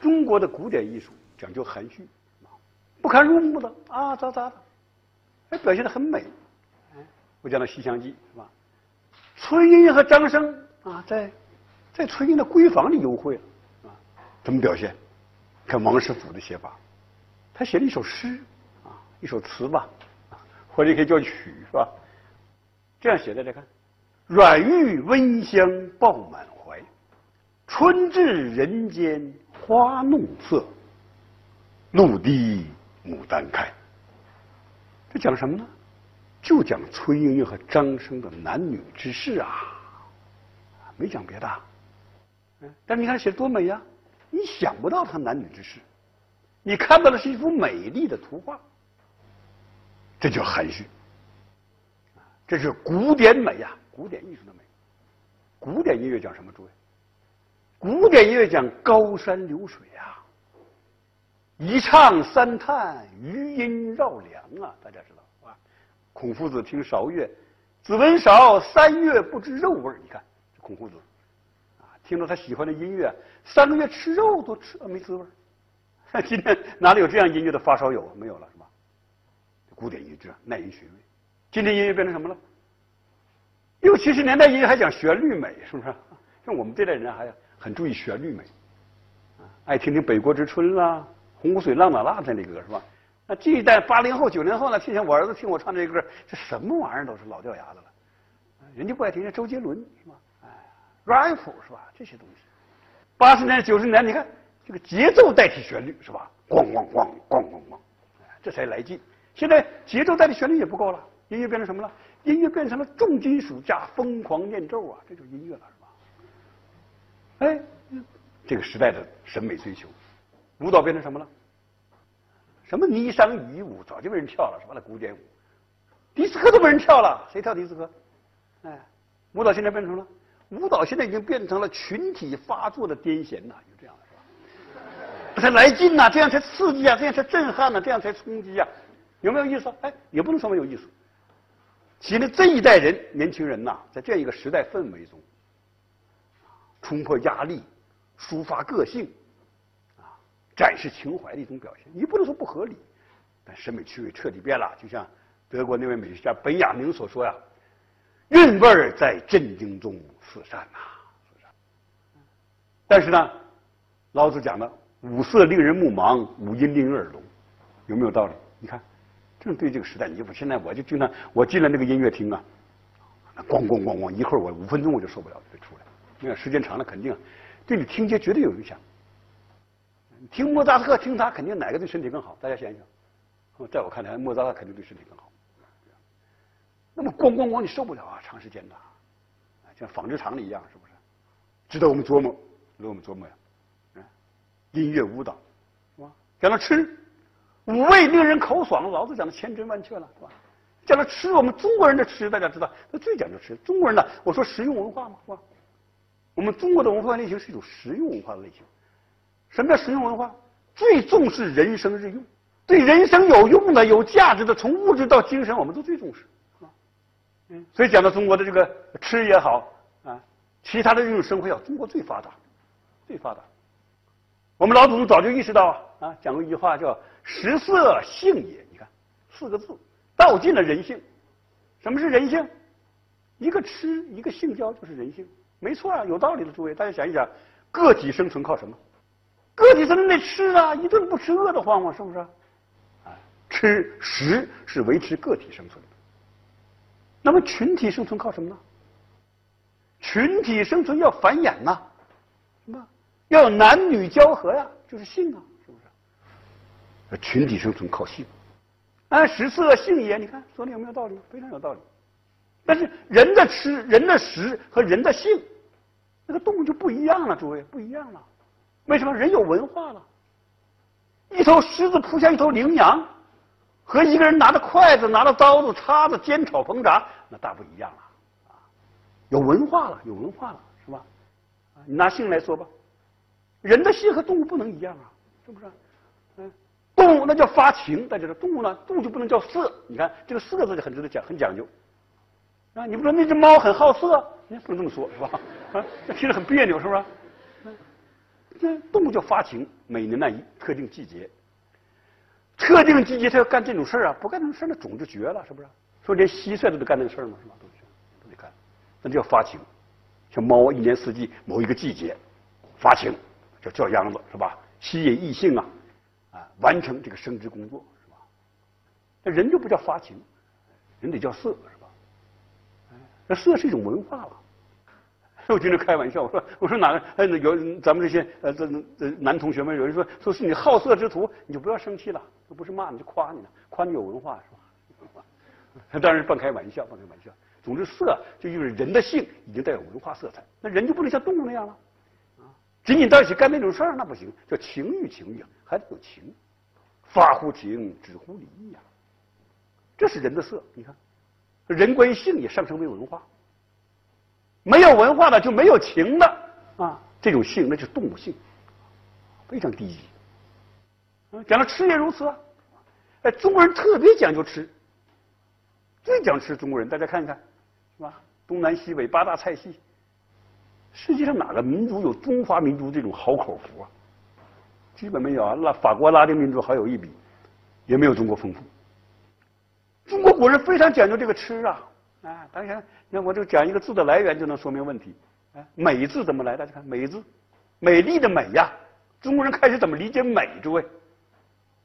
中国的古典艺术讲究含蓄，不堪入目的啊，咋咋的，哎，表现的很美。我讲到《西厢记》是吧？崔莺莺和张生啊，在在崔莺的闺房里幽会了啊，怎么表现？看王实甫的写法，他写了一首诗啊，一首词吧，或者可以叫曲是吧？这样写的，再看，软玉温香抱满怀，春至人间花弄色，露滴牡丹开。这讲什么呢？就讲崔莺莺和张生的男女之事啊，没讲别的。嗯，但你看写多美呀！你想不到他男女之事，你看到的是一幅美丽的图画，这叫含蓄。这是古典美呀，古典艺术的美。古典音乐讲什么？诸位，古典音乐讲高山流水啊，一唱三叹，余音绕梁啊，大家知道啊。孔夫子听韶乐，子闻韶，三月不知肉味儿你看，孔夫子啊，听到他喜欢的音乐，三个月吃肉都吃没滋味儿 今天哪里有这样音乐的发烧友？没有了是吧？古典音乐耐人寻味。今天音乐变成什么了？六七十年代音乐还讲旋律美，是不是？像我们这代人还很注意旋律美，啊，爱听听《北国之春》啦，《洪湖水浪打浪》这类歌是吧？那这一代八零后、九零后呢，听听我儿子听我唱这歌，这什么玩意儿都是老掉牙的了。人家不爱听，像周杰伦是吧？哎，rap 是吧？这些东西。八十年、九十年，你看这个节奏代替旋律是吧？咣咣咣咣咣咣，这才来劲。现在节奏代替旋律也不够了。音乐变成什么了？音乐变成了重金属加疯狂念咒啊！这就是音乐了，哎，这个时代的审美追求，舞蹈变成什么了？什么霓裳羽衣舞早就没人跳了，是吧？那古典舞，迪斯科都没人跳了，谁跳迪斯科？哎，舞蹈现在变成了，舞蹈现在已经变成了群体发作的癫痫呐，就这样的是吧？才来劲呐，这样才刺激啊，这样才震撼呐，这样才冲击啊，有没有意思？哎，也不能说没有意思。其实这一代人，年轻人呐，在这样一个时代氛围中，冲破压力，抒发个性，啊，展示情怀的一种表现。你不能说不合理，但审美趣味彻底变了。就像德国那位美学家本雅明所说呀：“韵味在震惊中四散呐。”但是呢，老子讲的“五色令人目盲，五音令人耳聋”，有没有道理？你看。正对这个时代，你不现在我就经常我进了那个音乐厅啊，咣咣咣咣，一会儿我五分钟我就受不了就出来。那时间长了肯定对你听觉绝对有影响。听莫扎特听他肯定哪个对身体更好？大家想一想，在我看来莫扎特肯定对身体更好。那么咣咣咣你受不了啊，长时间的，像纺织厂里一样是不是？值得我们琢磨，值得我们琢磨呀。音乐舞蹈是吧？讲到吃。五味令人口爽，老子讲的千真万确了，是吧？讲到吃，我们中国人的吃，大家知道，那最讲究吃。中国人呢，我说实用文化嘛，是吧？我们中国的文化类型是一种实用文化的类型。什么叫实用文化？最重视人生日用，对人生有用的、有价值的，从物质到精神，我们都最重视，是吧？嗯。所以讲到中国的这个吃也好啊，其他的日用生活也好中国最发达，最发达。我们老祖宗早就意识到啊，讲过一句话叫。食色性也，你看四个字，道尽了人性。什么是人性？一个吃，一个性交，就是人性，没错啊，有道理的。诸位，大家想一想，个体生存靠什么？个体生存得吃啊，一顿不吃饿得慌嘛，是不是？啊，吃食是维持个体生存的。那么群体生存靠什么呢？群体生存要繁衍呐，什么？要男女交合呀，就是性啊。是不是群体生存靠性，按食色性也，你看说的有没有道理？非常有道理。但是人的吃、人的食和人的性，那个动物就不一样了，诸位不一样了。为什么？人有文化了。一头狮子扑向一头羚羊，和一个人拿着筷子、拿着刀子、叉子煎炒烹炸，那大不一样了。啊，有文化了，有文化了，是吧？你拿性来说吧，人的性和动物不能一样啊，是不是？嗯。动物那叫发情，大家说动物呢，动物就不能叫色。你看这个“色”字就很值得讲，很讲究啊。你不说那只猫很好色，你不能这么说，是吧？啊，这听着很别扭，是不是？这动物叫发情，每年那一特定季节，特定季节它要干这种事儿啊，不干这种事儿那种就绝了，是不是？说连蟋蟀都得干那个事儿吗？是吧？都得都得干，那叫发情。像猫一年四季某一个季节发情，叫叫秧子，是吧？吸引异性啊，啊，完成这个生殖工作，是吧？那人就不叫发情，人得叫色，是吧？那色是一种文化了。我经常开玩笑，我说我说哪个呃有咱们这些呃这这男同学们有人说说是你好色之徒，你就不要生气了，这不是骂你，就夸你呢，夸你有文化是吧？当然是半开玩笑，半开玩笑。总之，色就意味着人的性已经带有文化色彩，那人就不能像动物那样了啊！仅仅在一起干那种事儿那不行，叫情欲情欲啊，还得有情，发乎情，止乎礼呀。这是人的色，你看，人关于性也上升为文化。没有文化的就没有情的啊，这种性那就是动物性，非常低级。讲到吃也如此啊，哎，中国人特别讲究吃，最讲究吃中国人，大家看一看。是吧？东南西北八大菜系，世界上哪个民族有中华民族这种好口福啊？基本没有啊。拉法国、拉丁民族好有一比，也没有中国丰富。中国古人非常讲究这个吃啊！啊，大家看，你看我就讲一个字的来源就能说明问题。哎，美字怎么来？大家看，美字，美丽的美呀！中国人开始怎么理解美？诸位，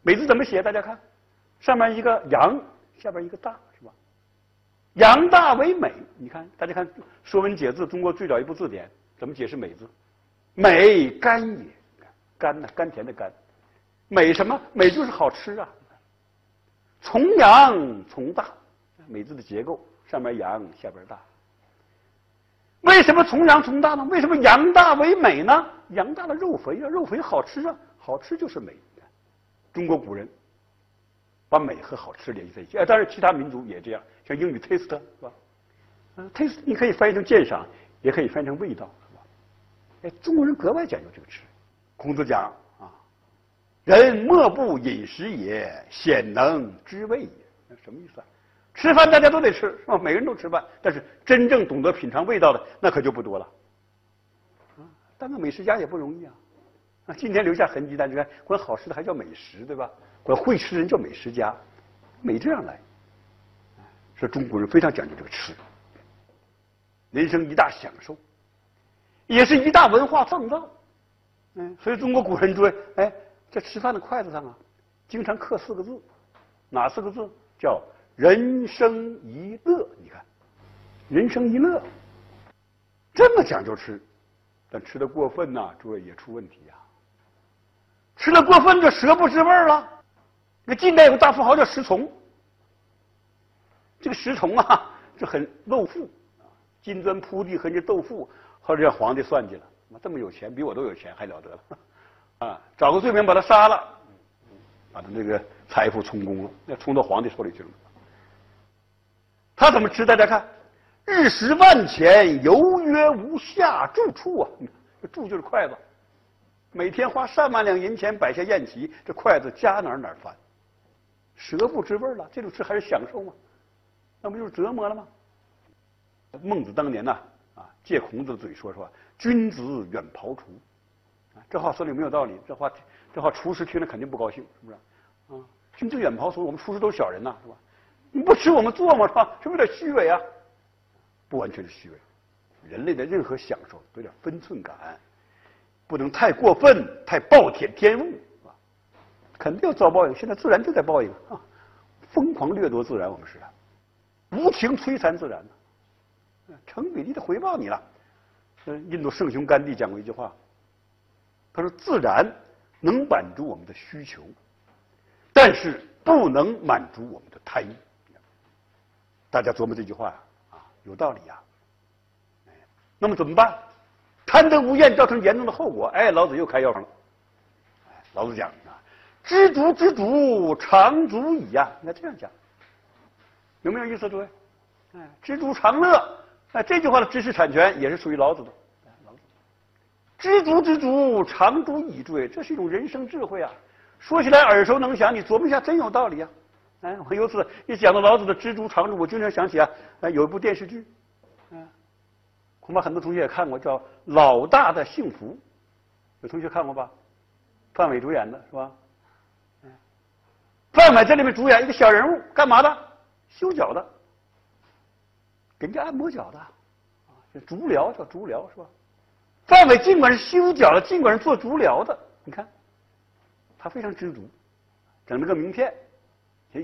美字怎么写？大家看，上面一个羊，下边一个大。扬大为美，你看，大家看《说文解字》，中国最早一部字典，怎么解释“美”字？美甘也，甘呢，甘甜的甘。美什么？美就是好吃啊。从阳从大，美字的结构，上面阳，下边大。为什么从阳从大呢？为什么阳大为美呢？阳大了肉肥啊，肉肥好吃啊，好吃就是美。中国古人。把美和好吃联系在一起，哎，当然其他民族也这样，像英语 taste 是吧？嗯，taste 你可以翻译成鉴赏，也可以翻译成味道，是吧？哎，中国人格外讲究这个吃。孔子讲，人莫不饮食也，鲜能知味也。那什么意思啊？吃饭大家都得吃，是吧？每个人都吃饭，但是真正懂得品尝味道的那可就不多了。啊，当个美食家也不容易啊。啊，今天留下痕迹，大家看，管好吃的还叫美食，对吧？管会吃人叫美食家，没这样来。说中国人非常讲究这个吃，人生一大享受，也是一大文化创造。嗯，所以中国古人说，哎，在吃饭的筷子上啊，经常刻四个字，哪四个字？叫“人生一乐”。你看，“人生一乐”，这么讲究吃，但吃的过分呐，诸位也出问题呀。吃的过分就舌不知味了。那近代有个大富豪叫石崇，这个石崇啊，就很露富，金砖铺地和这豆腐，后来让皇帝算计了，妈这么有钱，比我都有钱，还了得了，啊，找个罪名把他杀了，把他那个财富充公了，那充到皇帝手里去了。他怎么吃？大家看，日食万钱，犹约无下住处啊，住就是筷子。每天花上万两银钱摆下宴席，这筷子夹哪儿哪儿翻，舌不知味了。这种吃还是享受吗？那不就是折磨了吗？孟子当年呢，啊，借孔子的嘴说说，君子远庖厨，这话说的有没有道理？这话这话厨师听了肯定不高兴，是不是？啊，君子远庖厨，我们厨师都是小人呐，是吧？你不吃我们做吗？是吧？是不是有点虚伪啊？不完全是虚伪，人类的任何享受都有点分寸感。不能太过分，太暴殄天物，啊，肯定要遭报应。现在自然就在报应啊，疯狂掠夺自然，我们是啊无情摧残自然呢，成比例的回报你了。印度圣雄甘地讲过一句话，他说：“自然能满足我们的需求，但是不能满足我们的贪欲。”大家琢磨这句话啊，有道理呀。那么怎么办？贪得无厌，造成严重的后果。哎，老子又开药方了。老子讲啊，知足知足，常足矣呀。应该这样讲，有没有意思，诸位？哎，知足常乐。哎，这句话的知识产权也是属于老子的。知足知足，常足矣。诸位，这是一种人生智慧啊。说起来耳熟能详，你琢磨一下，真有道理啊。哎，我由此一讲到老子的知足常足，我经常想起啊，哎，有一部电视剧，嗯。恐怕很多同学也看过，叫《老大的幸福》，有同学看过吧？范伟主演的是吧？范伟在里面主演一个小人物，干嘛的？修脚的，给人家按摩脚的，啊，这足疗叫足疗是吧？范伟尽管是修脚的，尽管是做足疗的，你看，他非常知足，整了个名片，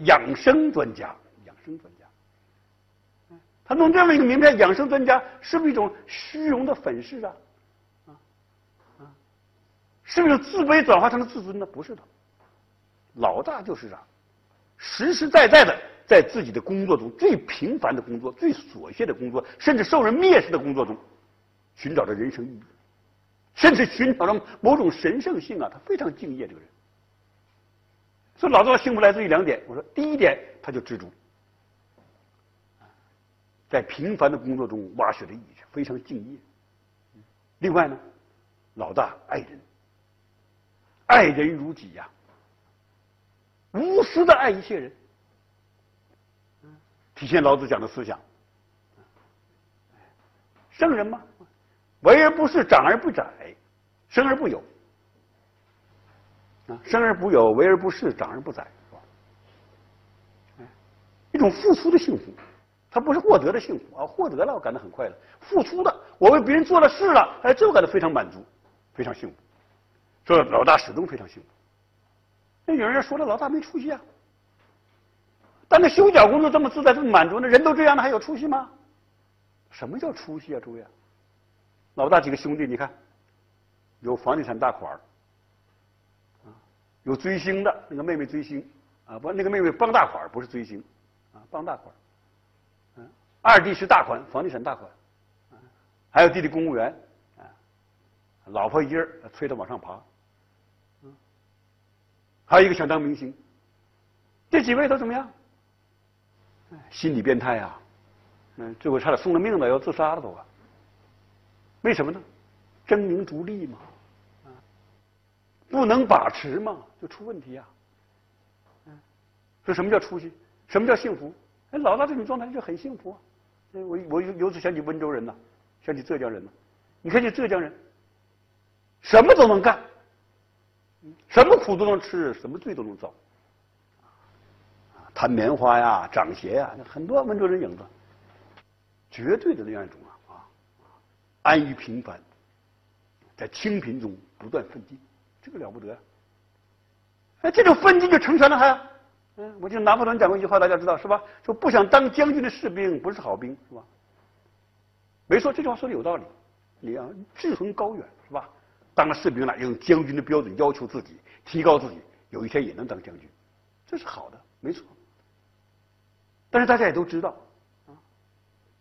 养生专家，养生专家。他弄这样一个名片，养生专家是不是一种虚荣的粉饰啊？啊啊，是不是自卑转化成了自尊呢？不是的，老大就是啊，实实在在的在自己的工作中最平凡的工作、最琐屑的工作，甚至受人蔑视的工作中，寻找着人生意义，甚至寻找着某种神圣性啊！他非常敬业，这个人。所以老子的幸福来自于两点。我说，第一点，他就知足。在平凡的工作中挖掘的意义，非常敬业。另外呢，老大爱人，爱人如己呀，无私的爱一切人，体现老子讲的思想。圣人嘛，为而不恃，长而不宰，生而不有。啊，生而不有，为而不恃，长而不宰，是吧？一种付出的幸福。他不是获得的幸福啊，获得了我感到很快乐，付出的我为别人做了事了，哎，这我感到非常满足，非常幸福。所以老大始终非常幸福。那有人说了，老大没出息啊。但那修脚工作这么自在，这么满足，那人都这样了，还有出息吗？什么叫出息啊，诸位？啊老大几个兄弟，你看，有房地产大款啊，有追星的那个妹妹追星啊，不，那个妹妹傍大款，不是追星啊，傍大款。嗯二弟是大款，房地产大款，还有弟弟公务员，啊，老婆一人催他往上爬，嗯还有一个想当明星，这几位都怎么样？心理变态啊，嗯，最后差点送了命了，要自杀了都啊。为什么呢？争名逐利嘛，啊，不能把持嘛，就出问题啊。嗯，说什么叫出息？什么叫幸福？哎，老大这种状态就很幸福啊。我我由此想起温州人呐，想起浙江人呐。你看这浙江人，什么都能干，什么苦都能吃，什么罪都能遭。弹棉花呀，掌鞋呀，很多温州人影子，绝对的那样一种，安于平凡，在清贫中不断奋进，这个了不得。哎，这种奋进就成全了他。嗯，我记得拿破仑讲过一句话，大家知道是吧？说不想当将军的士兵不是好兵，是吧？没错，这句话说的有道理。你要志存高远，是吧？当了士兵了，用将军的标准要求自己，提高自己，有一天也能当将军，这是好的，没错。但是大家也都知道，啊，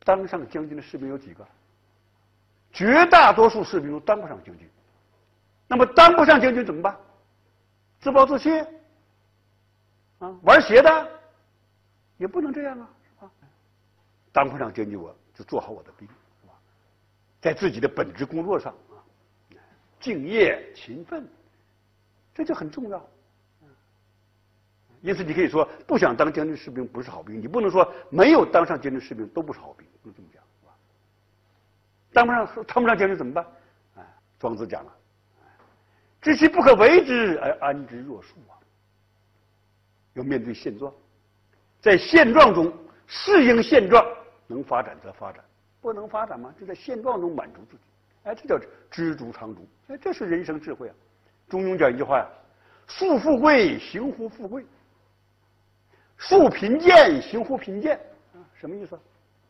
当上将军的士兵有几个？绝大多数士兵都当不上将军。那么当不上将军怎么办？自暴自弃？啊，玩邪的也不能这样啊，是吧？当不上将军，我就做好我的兵，是吧？在自己的本职工作上啊，敬业勤奋，这就很重要。因此，你可以说，不想当将军士兵不是好兵，你不能说没有当上将军士兵都不是好兵，不能这么讲，当不上，当不上将军怎么办？哎，庄子讲了，知其不可为之而安之若素啊。要面对现状，在现状中适应现状，能发展则发展，不能发展嘛？就在现状中满足自己，哎，这叫知足常足，哎，这是人生智慧啊。中庸讲一句话呀：“树富贵，行乎富贵；树贫贱，行乎贫贱。”啊，什么意思？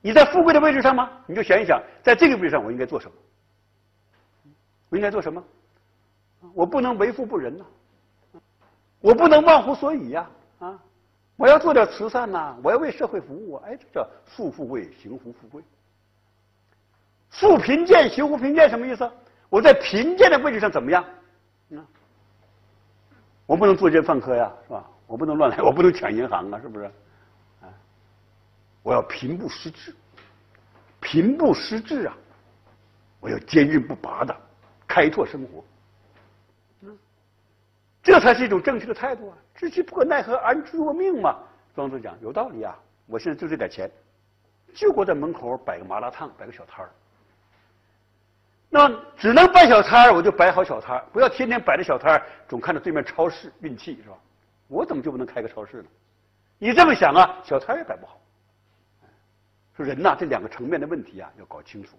你在富贵的位置上吗？你就想一想，在这个位置上，我应该做什么？我应该做什么？我不能为富不仁呐，我不能忘乎所以呀。啊，我要做点慈善呐，我要为社会服务，哎，这叫树富贵，行乎富贵。树贫贱，行乎贫贱，什么意思？我在贫贱的位置上怎么样？啊，我不能作奸犯科呀，是吧？我不能乱来，我不能抢银行啊，是不是？啊，我要平步失志，平步失志啊！我要坚韧不拔的开拓生活。嗯这才是一种正确的态度啊！知其不可奈何，安之若命嘛。庄子讲有道理啊！我现在就这点钱，就给我在门口摆个麻辣烫，摆个小摊儿。那只能摆小摊儿，我就摆好小摊儿，不要天天摆着小摊儿，总看着对面超市运气是吧？我怎么就不能开个超市呢？你这么想啊，小摊儿也摆不好。说人呐，这两个层面的问题啊，要搞清楚。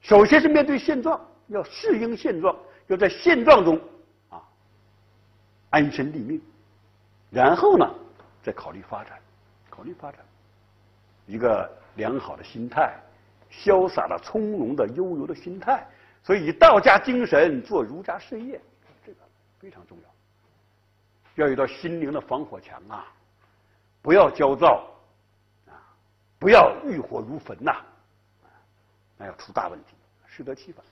首先是面对现状，要适应现状，要在现状中啊安身立命，然后呢再考虑发展，考虑发展，一个良好的心态，潇洒的、从容的、悠游的心态。所以以道家精神做儒家事业，这个非常重要。要有道心灵的防火墙啊，不要焦躁，不要欲火如焚呐。那要出大问题，适得其反。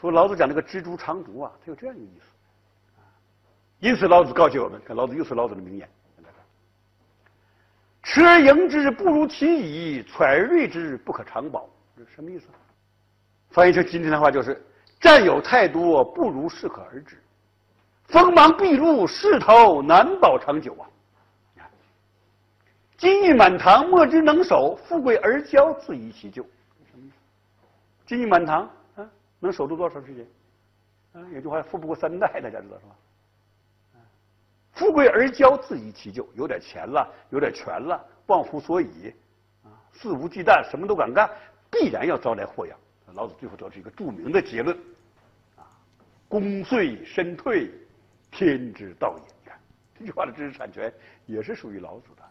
说老子讲那个知足常足啊，他有这样一个意思。因此，老子告诫我们，看老子又是老子的名言：“持而盈之，不如其已；揣而锐之，不可长保。”这什么意思？翻译成今天的话就是：占有太多，不如适可而止；锋芒毕露，势头难保长久啊！金玉满堂，莫之能守；富贵而骄，自遗其咎。金玉满堂啊，能守住多少时间？啊，有句话，富不过三代，大家知道是吧？富贵而骄，自遗其咎。有点钱了，有点权了，忘乎所以，啊，肆无忌惮，什么都敢干，必然要招来祸殃。老子最后得出一个著名的结论：啊，功遂身退，天之道也。你看这句话的知识产权也是属于老子的。